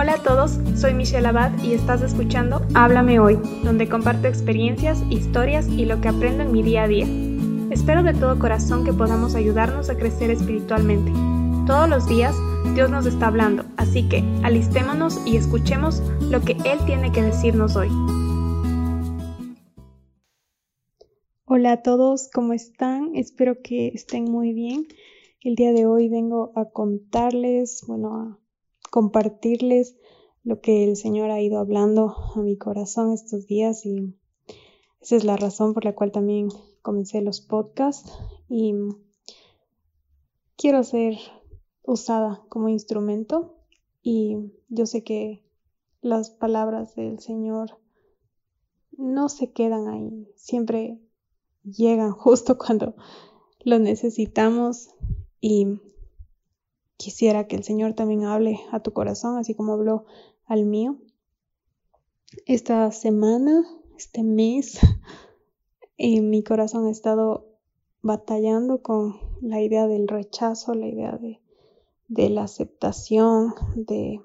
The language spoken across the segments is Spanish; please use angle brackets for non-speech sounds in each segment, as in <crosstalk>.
Hola a todos, soy Michelle Abad y estás escuchando Háblame Hoy, donde comparto experiencias, historias y lo que aprendo en mi día a día. Espero de todo corazón que podamos ayudarnos a crecer espiritualmente. Todos los días Dios nos está hablando, así que alistémonos y escuchemos lo que Él tiene que decirnos hoy. Hola a todos, ¿cómo están? Espero que estén muy bien. El día de hoy vengo a contarles, bueno, a compartirles lo que el Señor ha ido hablando a mi corazón estos días y esa es la razón por la cual también comencé los podcasts y quiero ser usada como instrumento y yo sé que las palabras del Señor no se quedan ahí, siempre llegan <laughs> justo cuando lo necesitamos y quisiera que el Señor también hable a tu corazón, así como habló al mío. Esta semana, este mes, <laughs> en mi corazón ha estado batallando con la idea del rechazo, la idea de, de la aceptación, de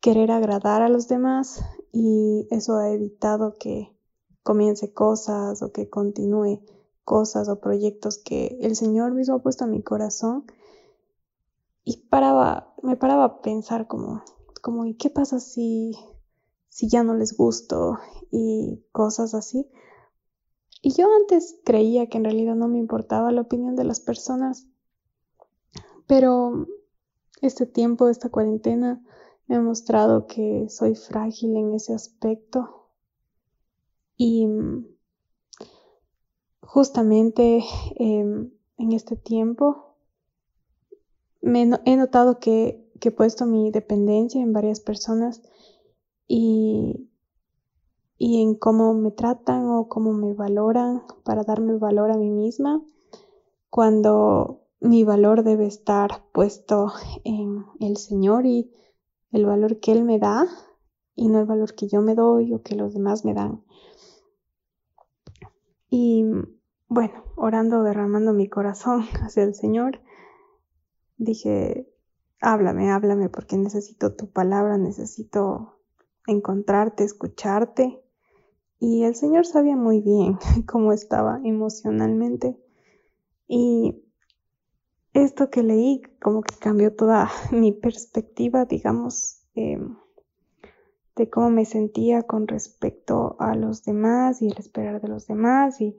querer agradar a los demás y eso ha evitado que comience cosas o que continúe cosas o proyectos que el Señor mismo ha puesto en mi corazón y paraba, me paraba a pensar como, como, ¿y qué pasa si, si ya no les gusto? Y cosas así. Y yo antes creía que en realidad no me importaba la opinión de las personas, pero este tiempo, esta cuarentena, me ha mostrado que soy frágil en ese aspecto. Y justamente em, en este tiempo he notado que, he puesto mi dependencia en varias personas y, y en cómo me tratan o cómo me valoran para darme valor a mí misma, cuando mi valor debe estar puesto en el Señor y el valor que Él me da y no el valor que yo me doy o que los demás me dan. Y bueno, orando, derramando mi corazón <laughs> hacia el Señor, dije, háblame, háblame, porque necesito tu palabra, necesito encontrarte, escucharte. Y el Señor sabía muy bien <laughs> cómo estaba emocionalmente. Y esto que leí como que cambió toda <laughs> mi perspectiva, digamos, em, de cómo me sentía con respecto a los demás y el esperar de los demás y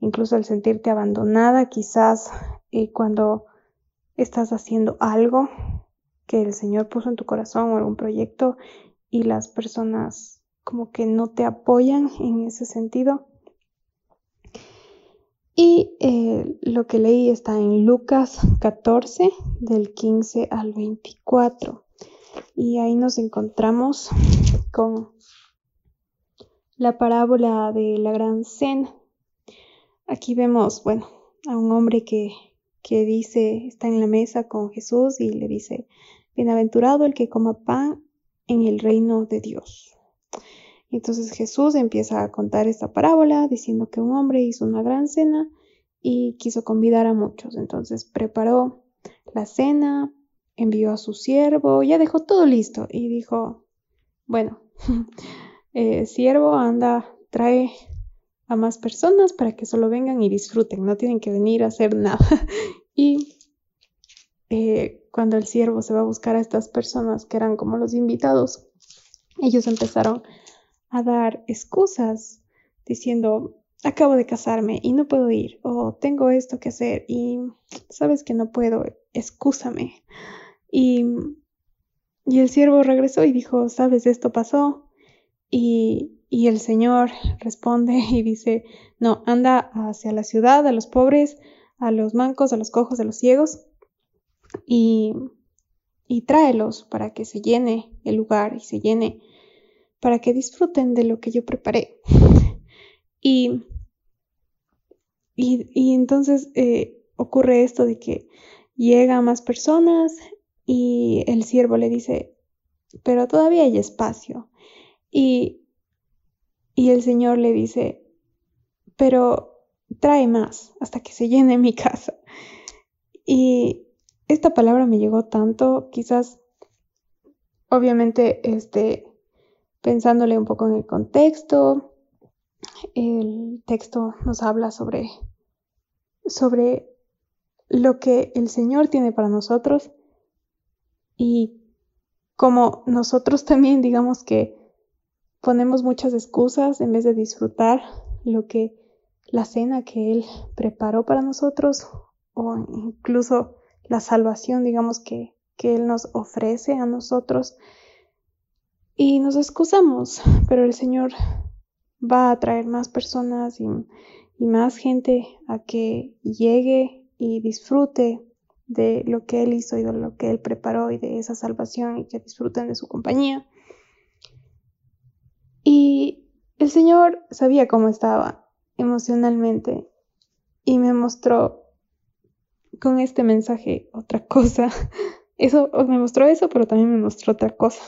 incluso el sentirte abandonada quizás eh, cuando estás haciendo algo que el Señor puso en tu corazón o algún proyecto y las personas como que no te apoyan en ese sentido. Y eh, lo que leí está en Lucas 14, del 15 al 24. Y ahí nos encontramos con la parábola de la gran cena. Aquí vemos, bueno, a un hombre que que dice, está en la mesa con Jesús y le dice, bienaventurado el que coma pan en el reino de Dios. entonces Jesús empieza a contar esta parábola diciendo que un hombre hizo una gran cena y quiso convidar a muchos. Entonces preparó la cena, envió a su siervo, ya dejó todo listo y dijo, bueno, <laughs> eh, siervo, anda, trae a más personas para que solo vengan y disfruten, no tienen que venir a hacer nada. <laughs> y eh, cuando el siervo se va a buscar a estas personas que eran como los invitados, ellos empezaron a dar excusas diciendo, acabo de casarme y no puedo ir, o tengo esto que hacer y sabes que no puedo, excúsame. Y, y el siervo regresó y dijo, sabes, esto pasó y y el Señor responde <laughs> y dice, no, anda hacia la ciudad, a los pobres, a los mancos, a los cojos, a los ciegos, y, y tráelos para que se llene el lugar y se llene, para que disfruten de lo que yo preparé. <laughs> Y, y, entonces eh, ocurre esto de que llega más personas y el siervo le dice, pero todavía hay espacio. Y y el Señor le dice, pero trae más hasta que se llene mi casa. Y esta palabra me llegó tanto, quizás obviamente, este, pensándole un poco en el contexto, el texto nos habla sobre, sobre lo que el Señor tiene para nosotros y como nosotros también digamos que ponemos muchas excusas en vez de disfrutar lo que la cena que Él preparó para nosotros o incluso la salvación, digamos, que, que Él nos ofrece a nosotros. Y nos excusamos, pero el Señor va a atraer más personas y, y más gente a que llegue y disfrute de lo que Él hizo y de lo que Él preparó y de esa salvación y que disfruten de su compañía. Y el Señor sabía cómo estaba emocionalmente y me mostró con este mensaje otra cosa. <laughs> Eso me mostró eso, pero también me mostró otra cosa.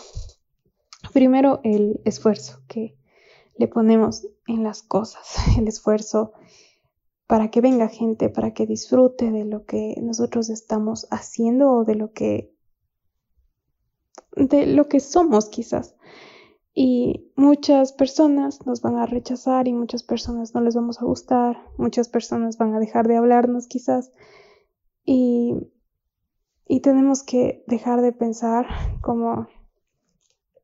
Primero, el esfuerzo que le ponemos en las cosas, <laughs> el esfuerzo para que venga gente, para que disfrute de lo que nosotros estamos haciendo o de lo que de lo que somos quizás. Y muchas personas nos van a rechazar y muchas personas no les vamos a gustar, muchas personas van a dejar de hablarnos quizás. Y, y tenemos que dejar de pensar como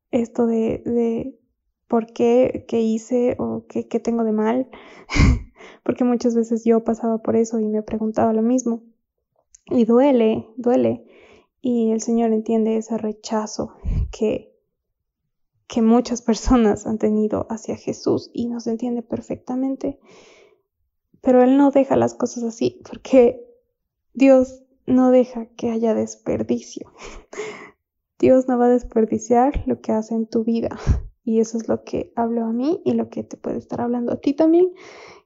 esto de, de por qué, qué hice o qué, qué tengo de mal, <laughs> porque muchas veces yo pasaba por eso y me preguntaba lo mismo. Y duele, duele. Y el Señor entiende ese rechazo que, que muchas personas han tenido hacia Jesús y nos entiende perfectamente. Pero Él no deja las cosas así porque Dios no deja que haya desperdicio. <laughs> Dios no va a desperdiciar lo que hace en tu vida. Y eso es lo que hablo a mí y lo que te puede estar hablando a ti también.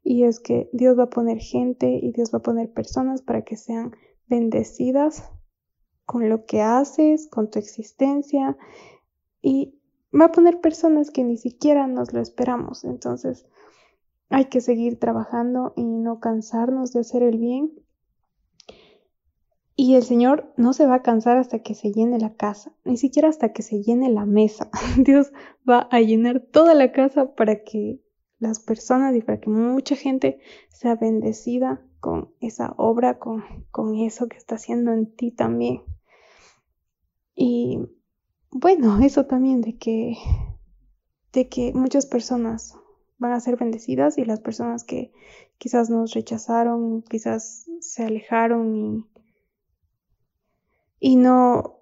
Y es que Dios va a poner gente y Dios va a poner personas para que sean bendecidas con lo que haces, con tu existencia. Y va a poner personas que ni siquiera nos lo esperamos. Entonces hay que seguir trabajando y no cansarnos de hacer el bien. Y el Señor no se va a cansar hasta que se llene la casa, ni siquiera hasta que se llene la mesa. <laughs> Dios va a llenar toda la casa para que las personas y para que mucha gente sea bendecida con esa obra, con, con eso que está haciendo en ti también. Y bueno, eso también de que, de que muchas personas van a ser bendecidas y las personas que quizás nos rechazaron, quizás se alejaron y, y no,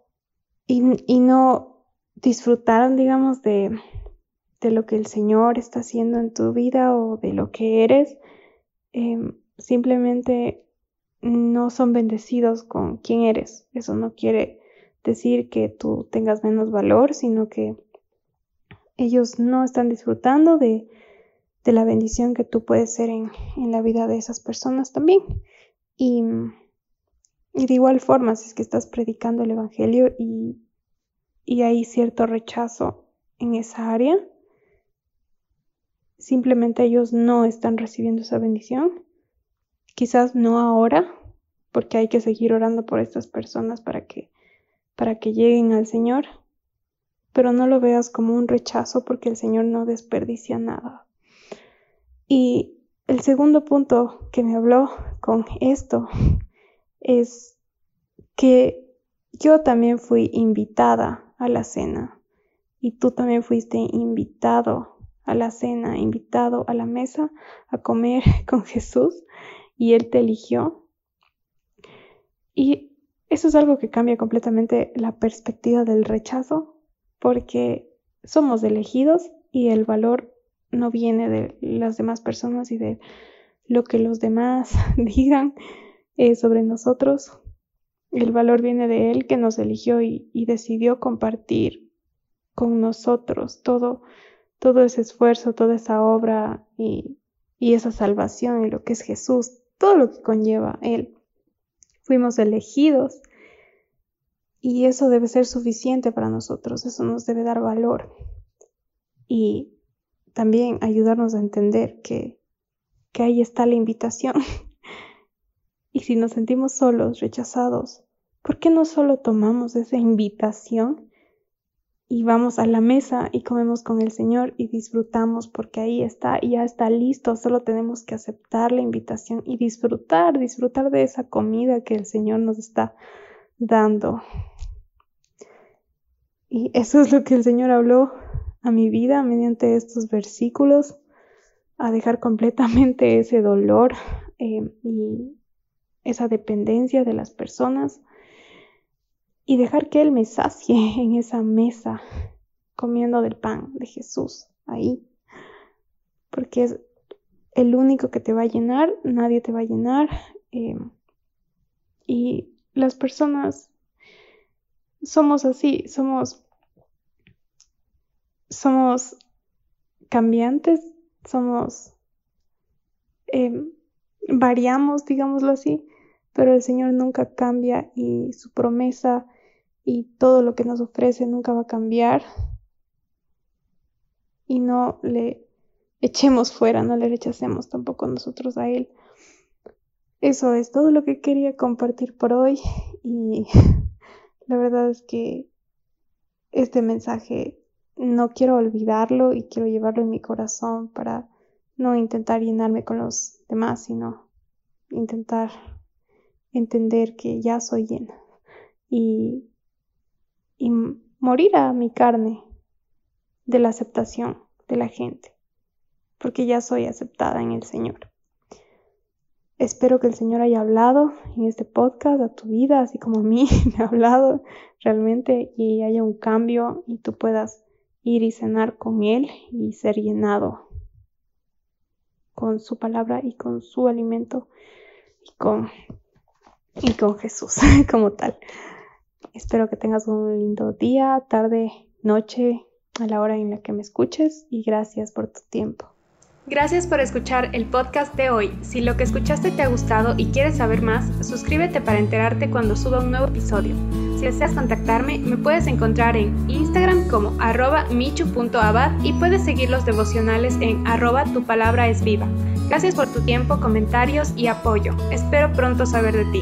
y, no disfrutaron, digamos, de, de, lo que el Señor está haciendo en tu vida o de lo que eres, em, simplemente no son bendecidos con quién eres. Eso no quiere decir que tú tengas menos valor, sino que ellos no están disfrutando de, la bendición que tú puedes ser en, la vida de esas personas también. Y, de igual forma, si es que estás predicando el Evangelio y, y hay cierto rechazo en esa área, simplemente ellos no están recibiendo esa bendición. Quizás no ahora, porque hay que seguir orando por estas personas para que para que lleguen al Señor, pero no lo veas como un rechazo porque el Señor no desperdicia nada. Y el segundo punto que me habló con esto es que yo también fui invitada a la cena y tú también fuiste invitado a la cena, invitado a la mesa a comer <laughs> con Jesús y Él te eligió. Y eso es algo que cambia completamente la perspectiva del rechazo porque somos elegidos y el valor no viene de las demás personas y de lo que los demás <laughs> digan eh, sobre nosotros. El valor viene de Él que nos eligió y, decidió compartir con nosotros todo, ese esfuerzo, toda esa obra y, y esa salvación y lo que es Jesús, todo lo que conlleva Él fuimos elegidos y eso debe ser suficiente para nosotros, eso nos debe dar valor y también ayudarnos a entender que, que ahí está la invitación. <laughs> y si nos sentimos solos, rechazados, ¿por qué no solo tomamos esa invitación y vamos a la mesa y comemos con el Señor y disfrutamos porque ahí está y ya está listo, solo tenemos que aceptar la invitación y disfrutar, disfrutar de esa comida que el Señor nos está dando. Y eso es lo que el Señor habló a mi vida mediante estos versículos, a dejar completamente ese dolor eh, y esa dependencia de las personas y dejar que Él me sacie <laughs> en esa mesa comiendo del pan de Jesús ahí. Porque es el único que te va a llenar, nadie te va a llenar. Eh, y las personas somos así, somos, somos cambiantes, somos, eh, variamos, digámoslo así, pero el Señor nunca cambia y su promesa y todo lo que nos ofrece nunca va a cambiar. Y no le echemos fuera, no le rechacemos tampoco nosotros a Él. Eso es todo lo que quería compartir por hoy y <laughs> la verdad es que este mensaje no quiero olvidarlo y quiero llevarlo en mi corazón para no intentar llenarme con los demás, sino intentar entender que ya soy llena y, y morir a mi carne de la aceptación de la gente, porque ya soy aceptada en el Señor. Espero que el Señor haya hablado en este podcast a tu vida, así como a mí <laughs> me ha hablado realmente y haya un cambio y tú puedas ir y cenar con Él y ser llenado con su palabra y con su alimento y con y con Jesús <laughs> como tal. Espero que tengas un lindo día, tarde, noche, a la hora en la que me escuches y gracias por tu tiempo. Gracias por escuchar el podcast de hoy. Si lo que escuchaste te ha gustado y quieres saber más, suscríbete para enterarte cuando suba un nuevo episodio. Si deseas contactarme, me puedes encontrar en Instagram como arroba michu.abad y puedes seguir los devocionales en arroba tu palabra es viva. Gracias por tu tiempo, comentarios y apoyo. Espero pronto saber de ti.